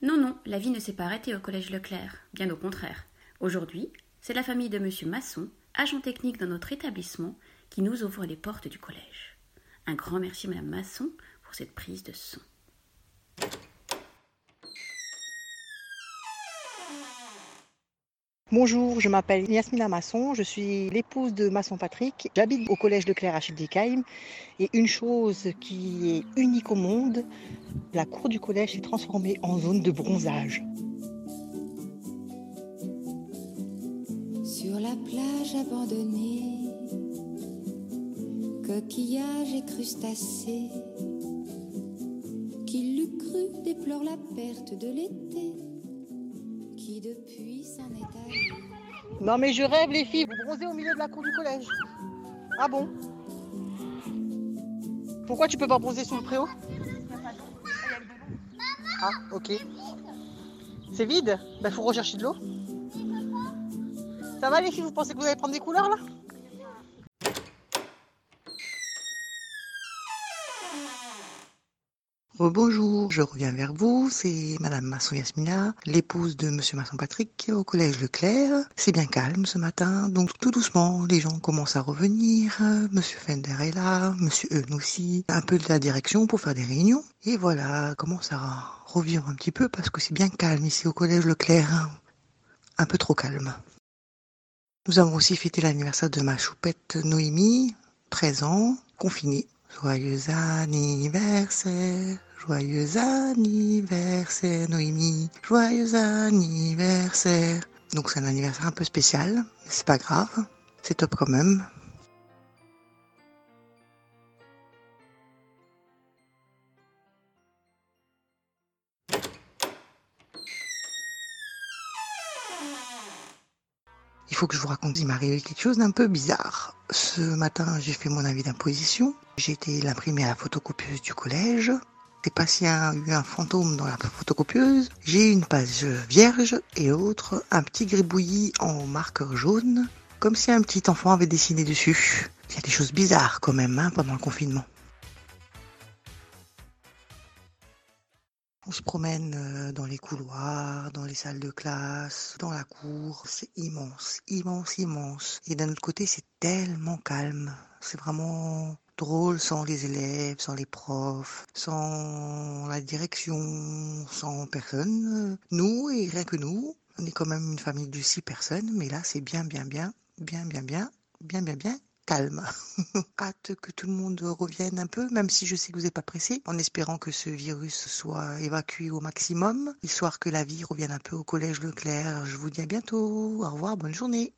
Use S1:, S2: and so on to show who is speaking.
S1: Non, non, la vie ne s'est pas arrêtée au collège Leclerc, bien au contraire. Aujourd'hui, c'est la famille de Monsieur Masson, agent technique dans notre établissement, qui nous ouvre les portes du collège. Un grand merci Madame Masson pour cette prise de son.
S2: Bonjour, je m'appelle Yasmina Masson, je suis l'épouse de Masson Patrick. J'habite au collège de Claire à Schildekheim et une chose qui est unique au monde, la cour du collège s'est transformée en zone de bronzage.
S3: Sur la plage abandonnée, coquillages et crustacés, qui l'eût cru déplore la perte de l'été, depuis s'en est allé.
S2: Non mais je rêve les filles, vous bronzez au milieu de la cour du collège. Ah bon? Pourquoi tu peux pas bronzer sous le préau? Ah ok. C'est vide? Ben faut rechercher de l'eau. Ça va les filles, vous pensez que vous allez prendre des couleurs là?
S4: Bonjour, je reviens vers vous, c'est Madame Masson Yasmina, l'épouse de Monsieur Masson Patrick au collège Leclerc. C'est bien calme ce matin, donc tout doucement, les gens commencent à revenir. Monsieur Fender est là, Monsieur Eun aussi, un peu de la direction pour faire des réunions. Et voilà, commence à revivre un petit peu parce que c'est bien calme ici au collège Leclerc. Un peu trop calme. Nous avons aussi fêté l'anniversaire de ma choupette Noémie, 13 ans, confinée. Joyeux anniversaire, joyeux anniversaire Noémie, joyeux anniversaire. Donc c'est un anniversaire un peu spécial, c'est pas grave, c'est top quand même. Il faut que je vous raconte, il m'est quelque chose d'un peu bizarre. Ce matin, j'ai fait mon avis d'imposition. J'ai été l'imprimer à la photocopieuse du collège. C'est pas s'il eu un fantôme dans la photocopieuse. J'ai une page vierge et l'autre un petit gribouillis en marqueur jaune, comme si un petit enfant avait dessiné dessus. Il y a des choses bizarres quand même hein, pendant le confinement. On se promène euh, dans les couloirs, dans les salles de classe, dans la cour. C'est immense, immense, immense. Et d'un autre côté, c'est tellement calme. C'est vraiment drôle sans les élèves, sans les profs, sans la direction, sans personne. Nous, et rien que nous, on est quand même une famille de six personnes, mais là, c'est bien, bien, bien, bien, bien, bien, bien, bien, bien calme. Hâte que tout le monde revienne un peu, même si je sais que vous n'êtes pas pressé, en espérant que ce virus soit évacué au maximum, histoire que la vie revienne un peu au collège Leclerc. Je vous dis à bientôt. Au revoir, bonne journée.